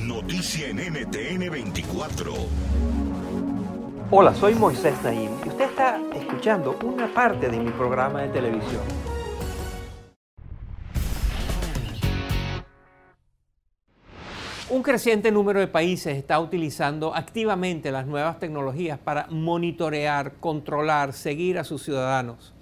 Noticia en NTN 24. Hola, soy Moisés Naim y usted está escuchando una parte de mi programa de televisión. Un creciente número de países está utilizando activamente las nuevas tecnologías para monitorear, controlar, seguir a sus ciudadanos.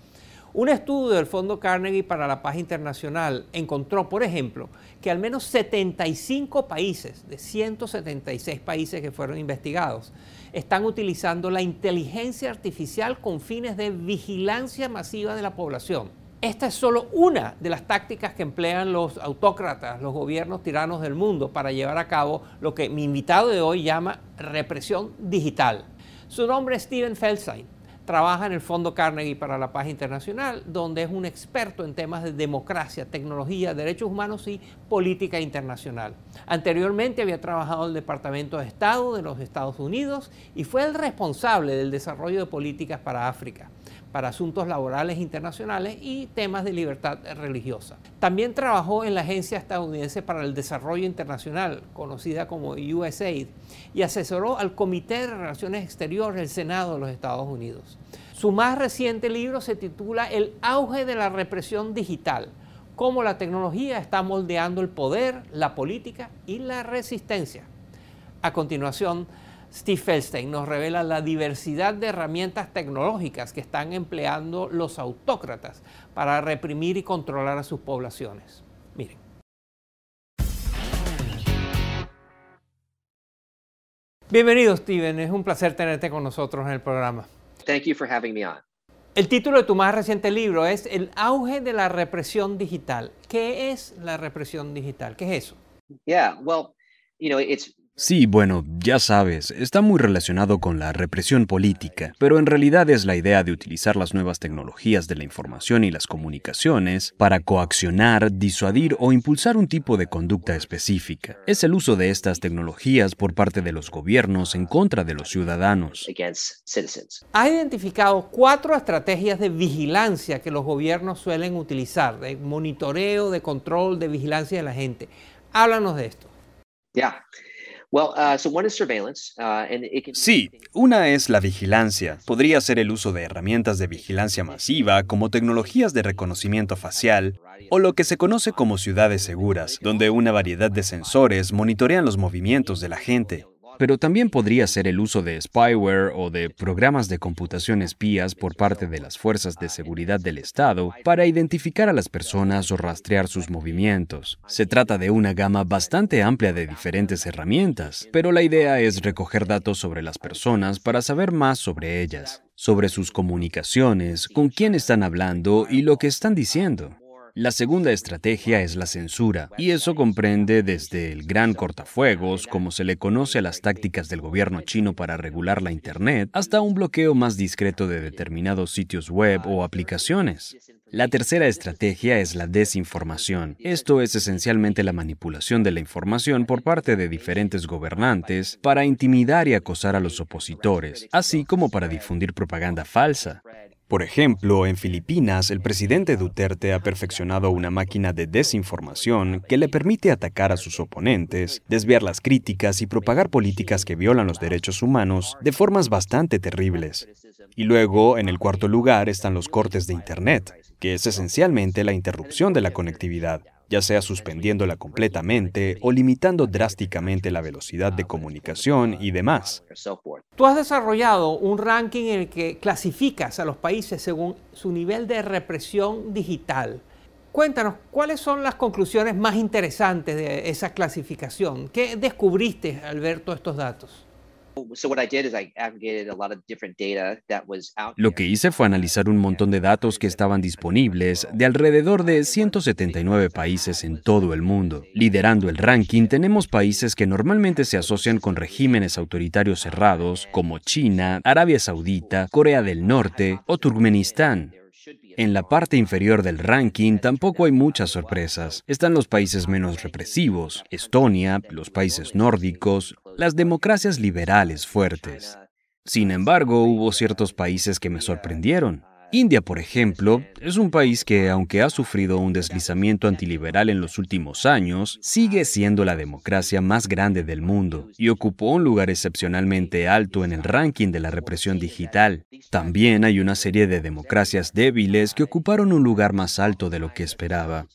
Un estudio del Fondo Carnegie para la Paz Internacional encontró, por ejemplo, que al menos 75 países, de 176 países que fueron investigados, están utilizando la inteligencia artificial con fines de vigilancia masiva de la población. Esta es solo una de las tácticas que emplean los autócratas, los gobiernos tiranos del mundo para llevar a cabo lo que mi invitado de hoy llama represión digital. Su nombre es Steven Feldstein trabaja en el Fondo Carnegie para la Paz Internacional, donde es un experto en temas de democracia, tecnología, derechos humanos y política internacional. Anteriormente había trabajado en el Departamento de Estado de los Estados Unidos y fue el responsable del desarrollo de políticas para África para asuntos laborales internacionales y temas de libertad religiosa. También trabajó en la Agencia Estadounidense para el Desarrollo Internacional, conocida como USAID, y asesoró al Comité de Relaciones Exteriores del Senado de los Estados Unidos. Su más reciente libro se titula El auge de la represión digital, cómo la tecnología está moldeando el poder, la política y la resistencia. A continuación, Steve Feldstein nos revela la diversidad de herramientas tecnológicas que están empleando los autócratas para reprimir y controlar a sus poblaciones. Miren. Bienvenido, Steven. Es un placer tenerte con nosotros en el programa. Thank you for having me on. El título de tu más reciente libro es El auge de la represión digital. ¿Qué es la represión digital? ¿Qué es eso? Yeah, well, you know, it's Sí, bueno, ya sabes, está muy relacionado con la represión política, pero en realidad es la idea de utilizar las nuevas tecnologías de la información y las comunicaciones para coaccionar, disuadir o impulsar un tipo de conducta específica. Es el uso de estas tecnologías por parte de los gobiernos en contra de los ciudadanos. Ha identificado cuatro estrategias de vigilancia que los gobiernos suelen utilizar, de monitoreo, de control, de vigilancia de la gente. Háblanos de esto. Ya. Sí, una es la vigilancia. Podría ser el uso de herramientas de vigilancia masiva como tecnologías de reconocimiento facial o lo que se conoce como ciudades seguras, donde una variedad de sensores monitorean los movimientos de la gente pero también podría ser el uso de spyware o de programas de computación espías por parte de las fuerzas de seguridad del Estado para identificar a las personas o rastrear sus movimientos. Se trata de una gama bastante amplia de diferentes herramientas, pero la idea es recoger datos sobre las personas para saber más sobre ellas sobre sus comunicaciones, con quién están hablando y lo que están diciendo. La segunda estrategia es la censura, y eso comprende desde el gran cortafuegos, como se le conoce a las tácticas del gobierno chino para regular la Internet, hasta un bloqueo más discreto de determinados sitios web o aplicaciones. La tercera estrategia es la desinformación. Esto es esencialmente la manipulación de la información por parte de diferentes gobernantes para intimidar y acosar a los opositores, así como para difundir propaganda falsa. Por ejemplo, en Filipinas, el presidente Duterte ha perfeccionado una máquina de desinformación que le permite atacar a sus oponentes, desviar las críticas y propagar políticas que violan los derechos humanos de formas bastante terribles. Y luego, en el cuarto lugar, están los cortes de Internet, que es esencialmente la interrupción de la conectividad. ya sea suspendiéndola completamente o limitando drásticamente la velocidad de comunicación y demás. Tú has desarrollado un ranking en el que clasificas a los países según su nivel de represión digital. Cuéntanos, ¿cuáles son las conclusiones más interesantes de esa clasificación? ¿Qué descubriste al ver todos estos datos? Lo que hice fue analizar un montón de datos que estaban disponibles de alrededor de 179 países en todo el mundo. Liderando el ranking tenemos países que normalmente se asocian con regímenes autoritarios cerrados como China, Arabia Saudita, Corea del Norte o Turkmenistán. En la parte inferior del ranking tampoco hay muchas sorpresas. Están los países menos represivos, Estonia, los países nórdicos, las democracias liberales fuertes. Sin embargo, hubo ciertos países que me sorprendieron. India, por ejemplo, es un país que, aunque ha sufrido un deslizamiento antiliberal en los últimos años, sigue siendo la democracia más grande del mundo y ocupó un lugar excepcionalmente alto en el ranking de la represión digital. También hay una serie de democracias débiles que ocuparon un lugar más alto de lo que esperaba.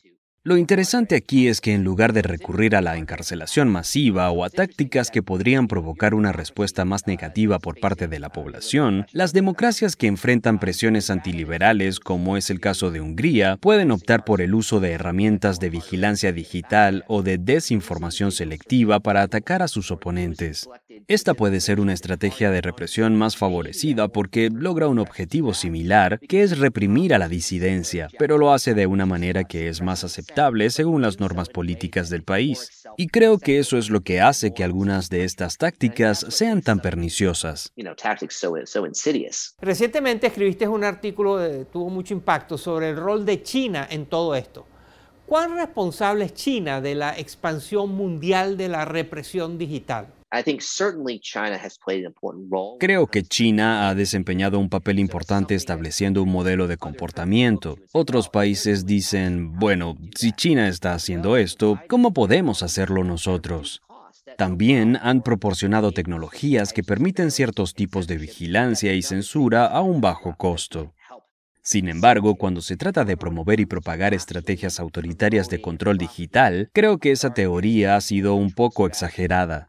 Lo interesante aquí es que en lugar de recurrir a la encarcelación masiva o a tácticas que podrían provocar una respuesta más negativa por parte de la población, las democracias que enfrentan presiones antiliberales, como es el caso de Hungría, pueden optar por el uso de herramientas de vigilancia digital o de desinformación selectiva para atacar a sus oponentes. Esta puede ser una estrategia de represión más favorecida porque logra un objetivo similar, que es reprimir a la disidencia, pero lo hace de una manera que es más aceptable según las normas políticas del país. Y creo que eso es lo que hace que algunas de estas tácticas sean tan perniciosas. Recientemente escribiste un artículo que tuvo mucho impacto sobre el rol de China en todo esto. ¿Cuán responsable es China de la expansión mundial de la represión digital? Creo que China ha desempeñado un papel importante estableciendo un modelo de comportamiento. Otros países dicen, bueno, si China está haciendo esto, ¿cómo podemos hacerlo nosotros? También han proporcionado tecnologías que permiten ciertos tipos de vigilancia y censura a un bajo costo. Sin embargo, cuando se trata de promover y propagar estrategias autoritarias de control digital, creo que esa teoría ha sido un poco exagerada.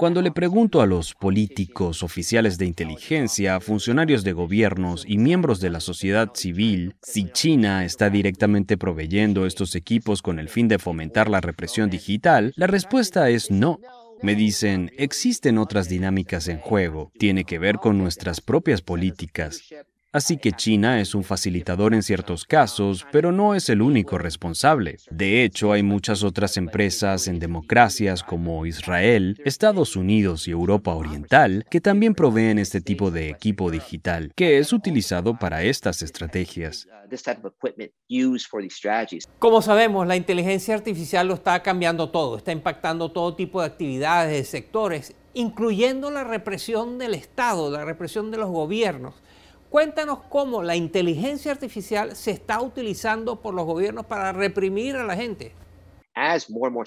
Cuando le pregunto a los políticos, oficiales de inteligencia, funcionarios de gobiernos y miembros de la sociedad civil si China está directamente proveyendo estos equipos con el fin de fomentar la represión digital, la respuesta es no. Me dicen, existen otras dinámicas en juego, tiene que ver con nuestras propias políticas. Así que China es un facilitador en ciertos casos, pero no es el único responsable. De hecho, hay muchas otras empresas en democracias como Israel, Estados Unidos y Europa Oriental que también proveen este tipo de equipo digital, que es utilizado para estas estrategias. Como sabemos, la inteligencia artificial lo está cambiando todo, está impactando todo tipo de actividades, de sectores, incluyendo la represión del Estado, la represión de los gobiernos. Cuéntanos cómo la inteligencia artificial se está utilizando por los gobiernos para reprimir a la gente. Uh,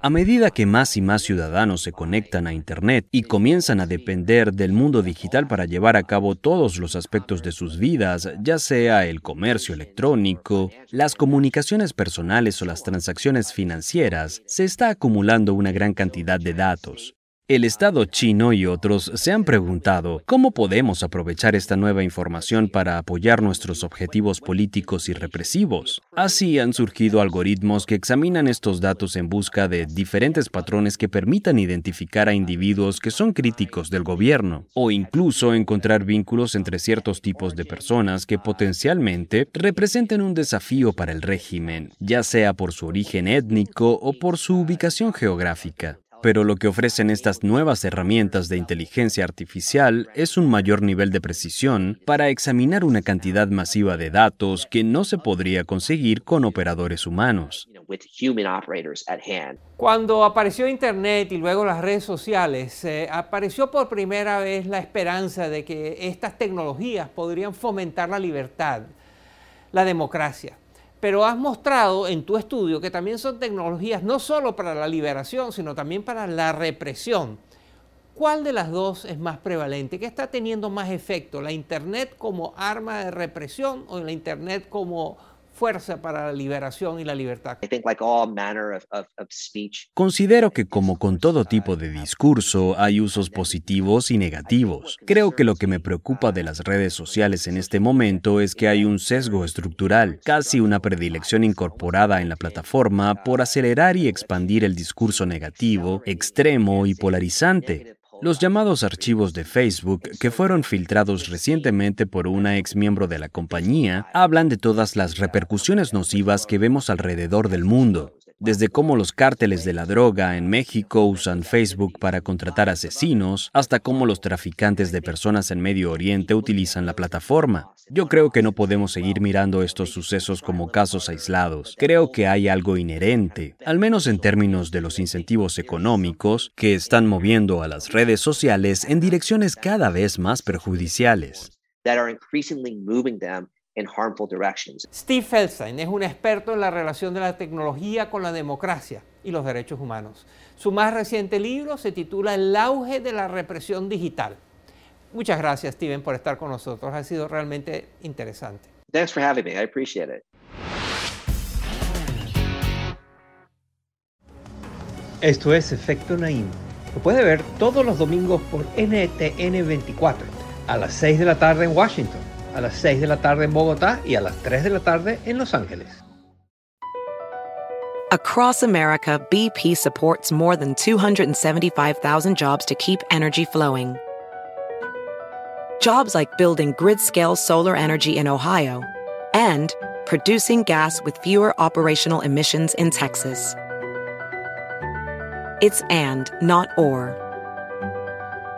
a medida que más y más ciudadanos se conectan a Internet y comienzan a depender del mundo digital para llevar a cabo todos los aspectos de sus vidas, ya sea el comercio electrónico, las comunicaciones personales o las transacciones financieras, se está acumulando una gran cantidad de datos. El Estado chino y otros se han preguntado cómo podemos aprovechar esta nueva información para apoyar nuestros objetivos políticos y represivos. Así han surgido algoritmos que examinan estos datos en busca de diferentes patrones que permitan identificar a individuos que son críticos del gobierno o incluso encontrar vínculos entre ciertos tipos de personas que potencialmente representen un desafío para el régimen, ya sea por su origen étnico o por su ubicación geográfica. Pero lo que ofrecen estas nuevas herramientas de inteligencia artificial es un mayor nivel de precisión para examinar una cantidad masiva de datos que no se podría conseguir con operadores humanos. Cuando apareció Internet y luego las redes sociales, apareció por primera vez la esperanza de que estas tecnologías podrían fomentar la libertad, la democracia pero has mostrado en tu estudio que también son tecnologías no solo para la liberación, sino también para la represión. ¿Cuál de las dos es más prevalente? ¿Qué está teniendo más efecto? ¿La Internet como arma de represión o la Internet como fuerza para la liberación y la libertad. Considero que como con todo tipo de discurso hay usos positivos y negativos. Creo que lo que me preocupa de las redes sociales en este momento es que hay un sesgo estructural, casi una predilección incorporada en la plataforma por acelerar y expandir el discurso negativo, extremo y polarizante. Los llamados archivos de Facebook, que fueron filtrados recientemente por una ex miembro de la compañía, hablan de todas las repercusiones nocivas que vemos alrededor del mundo desde cómo los cárteles de la droga en México usan Facebook para contratar asesinos, hasta cómo los traficantes de personas en Medio Oriente utilizan la plataforma. Yo creo que no podemos seguir mirando estos sucesos como casos aislados. Creo que hay algo inherente, al menos en términos de los incentivos económicos, que están moviendo a las redes sociales en direcciones cada vez más perjudiciales. Steve Feldstein es un experto en la relación de la tecnología con la democracia y los derechos humanos. Su más reciente libro se titula El auge de la represión digital. Muchas gracias, Steven, por estar con nosotros. Ha sido realmente interesante. Thanks for having me. I appreciate it. Esto es Efecto Naim. Lo puede ver todos los domingos por NTN 24 a las 6 de la tarde en Washington a las 6 de la tarde en Bogotá y a las 3 de la tarde en Los Ángeles. Across America, BP supports more than 275,000 jobs to keep energy flowing. Jobs like building grid-scale solar energy in Ohio and producing gas with fewer operational emissions in Texas. It's and, not or.